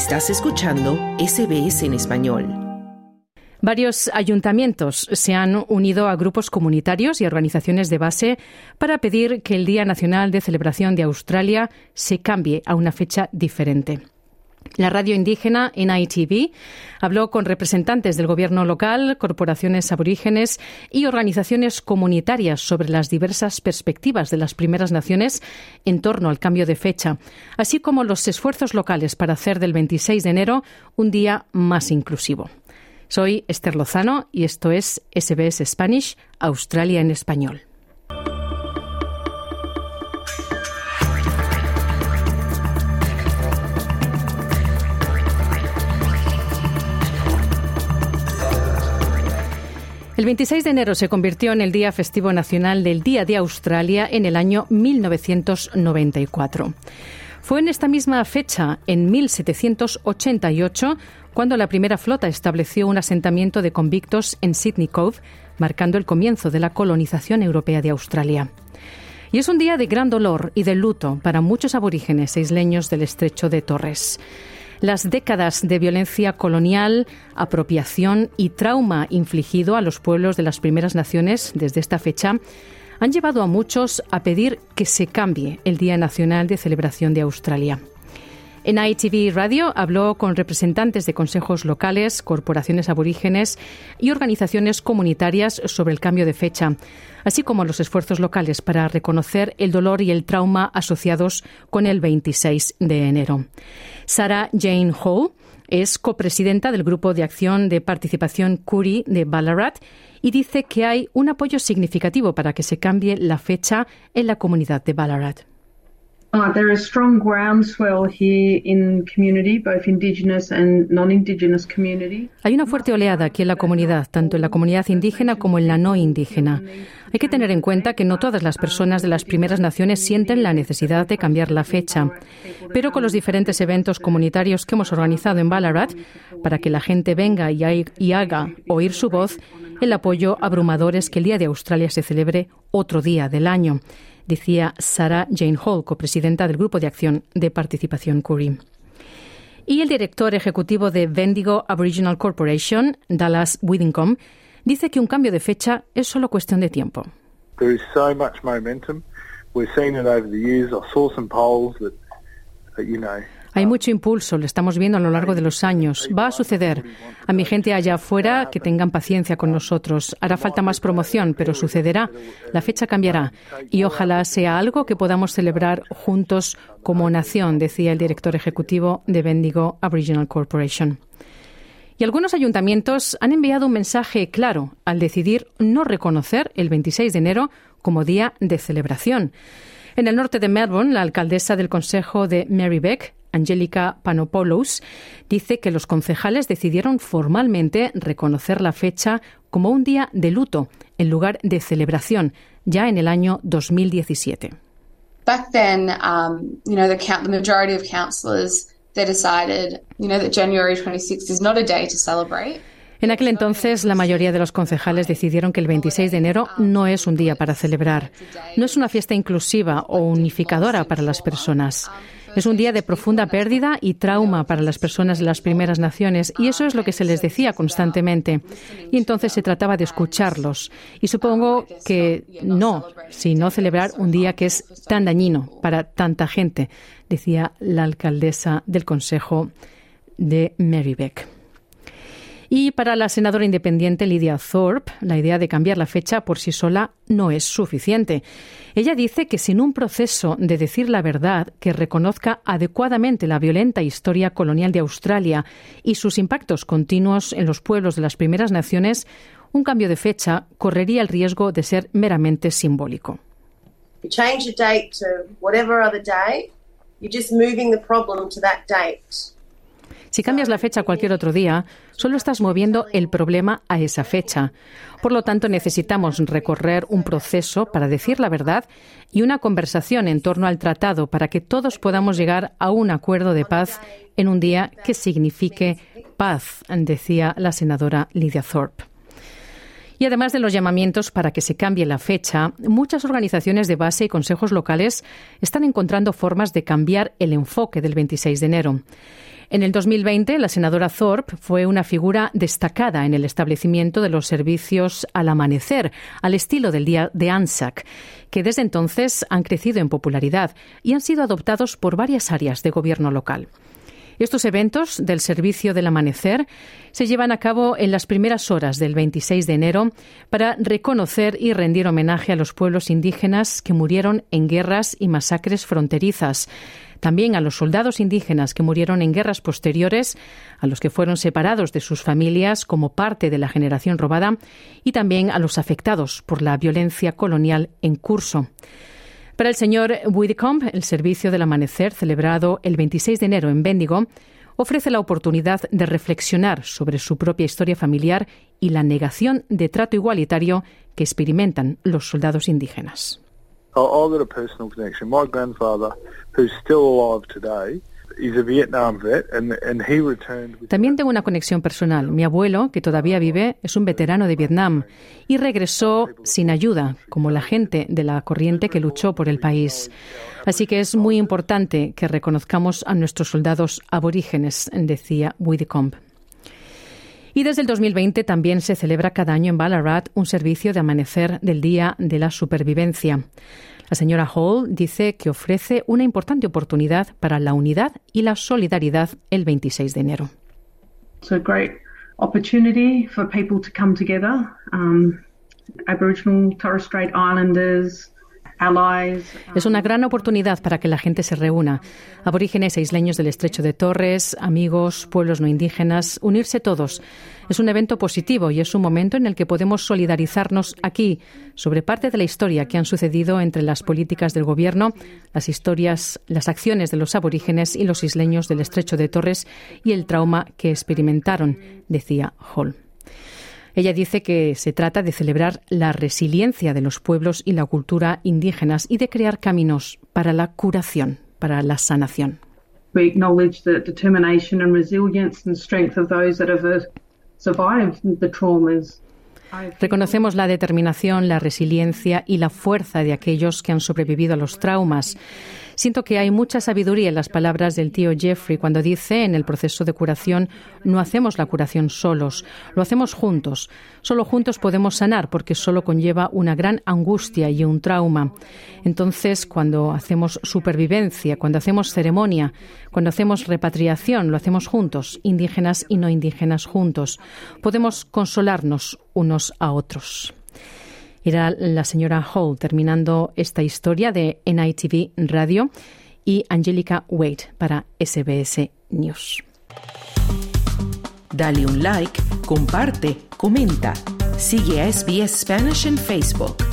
Estás escuchando SBS en español. Varios ayuntamientos se han unido a grupos comunitarios y organizaciones de base para pedir que el Día Nacional de Celebración de Australia se cambie a una fecha diferente. La radio indígena NITV habló con representantes del gobierno local, corporaciones aborígenes y organizaciones comunitarias sobre las diversas perspectivas de las primeras naciones en torno al cambio de fecha, así como los esfuerzos locales para hacer del 26 de enero un día más inclusivo. Soy Esther Lozano y esto es SBS Spanish, Australia en español. 26 de enero se convirtió en el Día Festivo Nacional del Día de Australia en el año 1994. Fue en esta misma fecha, en 1788, cuando la primera flota estableció un asentamiento de convictos en Sydney Cove, marcando el comienzo de la colonización europea de Australia. Y es un día de gran dolor y de luto para muchos aborígenes e isleños del estrecho de Torres. Las décadas de violencia colonial, apropiación y trauma infligido a los pueblos de las primeras naciones desde esta fecha han llevado a muchos a pedir que se cambie el Día Nacional de Celebración de Australia. En ITV Radio habló con representantes de consejos locales, corporaciones aborígenes y organizaciones comunitarias sobre el cambio de fecha, así como los esfuerzos locales para reconocer el dolor y el trauma asociados con el 26 de enero. Sarah Jane Hall es copresidenta del Grupo de Acción de Participación Curi de Ballarat y dice que hay un apoyo significativo para que se cambie la fecha en la comunidad de Ballarat. Uh, there is strong groundswell here in community, both indigenous and non-indigenous community. Hay una fuerte oleada aquí en la comunidad, tanto en la comunidad indígena como en la no indígena. Hay que tener en cuenta que no todas las personas de las primeras naciones sienten la necesidad de cambiar la fecha, pero con los diferentes eventos comunitarios que hemos organizado en Ballarat, para que la gente venga y haga oír su voz, el apoyo abrumador es que el Día de Australia se celebre otro día del año decía Sarah Jane Hall, copresidenta del Grupo de Acción de Participación Curry. Y el director ejecutivo de Bendigo Aboriginal Corporation, Dallas Widdicombe, dice que un cambio de fecha es solo cuestión de tiempo. There is so much momentum. We've seen it over the years. I saw some polls that, you know, hay mucho impulso, lo estamos viendo a lo largo de los años. Va a suceder. A mi gente allá afuera que tengan paciencia con nosotros. Hará falta más promoción, pero sucederá. La fecha cambiará. Y ojalá sea algo que podamos celebrar juntos como nación, decía el director ejecutivo de Bendigo Aboriginal Corporation. Y algunos ayuntamientos han enviado un mensaje claro al decidir no reconocer el 26 de enero como día de celebración. En el norte de Melbourne, la alcaldesa del Consejo de Mary Beck Angélica Panopoulos, dice que los concejales decidieron formalmente reconocer la fecha como un día de luto en lugar de celebración, ya en el año 2017. Back then, um, you know, the, count, the majority of councillors they decided, you know, that January 26th is not a day to celebrate. En aquel entonces, la mayoría de los concejales decidieron que el 26 de enero no es un día para celebrar. No es una fiesta inclusiva o unificadora para las personas. Es un día de profunda pérdida y trauma para las personas de las primeras naciones y eso es lo que se les decía constantemente. Y entonces se trataba de escucharlos. Y supongo que no, sino celebrar un día que es tan dañino para tanta gente, decía la alcaldesa del Consejo de Marybeck. Y para la senadora independiente Lydia Thorpe, la idea de cambiar la fecha por sí sola no es suficiente. Ella dice que sin un proceso de decir la verdad que reconozca adecuadamente la violenta historia colonial de Australia y sus impactos continuos en los pueblos de las primeras naciones, un cambio de fecha correría el riesgo de ser meramente simbólico. Si cambias la fecha a cualquier otro día, solo estás moviendo el problema a esa fecha. Por lo tanto, necesitamos recorrer un proceso para decir la verdad y una conversación en torno al tratado para que todos podamos llegar a un acuerdo de paz en un día que signifique paz, decía la senadora Lydia Thorpe. Y además de los llamamientos para que se cambie la fecha, muchas organizaciones de base y consejos locales están encontrando formas de cambiar el enfoque del 26 de enero. En el 2020, la senadora Thorpe fue una figura destacada en el establecimiento de los servicios al amanecer, al estilo del día de ANZAC, que desde entonces han crecido en popularidad y han sido adoptados por varias áreas de gobierno local. Estos eventos del Servicio del Amanecer se llevan a cabo en las primeras horas del 26 de enero para reconocer y rendir homenaje a los pueblos indígenas que murieron en guerras y masacres fronterizas, también a los soldados indígenas que murieron en guerras posteriores, a los que fueron separados de sus familias como parte de la generación robada y también a los afectados por la violencia colonial en curso. Para el señor Widdicombe, el Servicio del Amanecer, celebrado el 26 de enero en Bendigo, ofrece la oportunidad de reflexionar sobre su propia historia familiar y la negación de trato igualitario que experimentan los soldados indígenas. También tengo una conexión personal. Mi abuelo, que todavía vive, es un veterano de Vietnam y regresó sin ayuda, como la gente de la corriente que luchó por el país. Así que es muy importante que reconozcamos a nuestros soldados aborígenes, decía Widdicombe. Y desde el 2020 también se celebra cada año en Ballarat un servicio de amanecer del Día de la Supervivencia. La señora Hall dice que ofrece una importante oportunidad para la unidad y la solidaridad el 26 de enero. It's a great opportunity for people to come together. Um, Aboriginal Torres Strait Islanders, es una gran oportunidad para que la gente se reúna. Aborígenes e isleños del estrecho de Torres, amigos, pueblos no indígenas, unirse todos. Es un evento positivo y es un momento en el que podemos solidarizarnos aquí sobre parte de la historia que han sucedido entre las políticas del gobierno, las historias, las acciones de los aborígenes y los isleños del estrecho de Torres y el trauma que experimentaron, decía Hall. Ella dice que se trata de celebrar la resiliencia de los pueblos y la cultura indígenas y de crear caminos para la curación, para la sanación. We acknowledge the determination and resilience and strength of those that have survived the traumas Reconocemos la determinación, la resiliencia y la fuerza de aquellos que han sobrevivido a los traumas. Siento que hay mucha sabiduría en las palabras del tío Jeffrey cuando dice en el proceso de curación no hacemos la curación solos, lo hacemos juntos. Solo juntos podemos sanar porque solo conlleva una gran angustia y un trauma. Entonces, cuando hacemos supervivencia, cuando hacemos ceremonia, cuando hacemos repatriación, lo hacemos juntos, indígenas y no indígenas juntos. Podemos consolarnos unos a otros. Era la señora Hall terminando esta historia de NITV Radio y Angelica Wade para SBS News. Dale un like, comparte, comenta. Sigue a SBS Spanish en Facebook.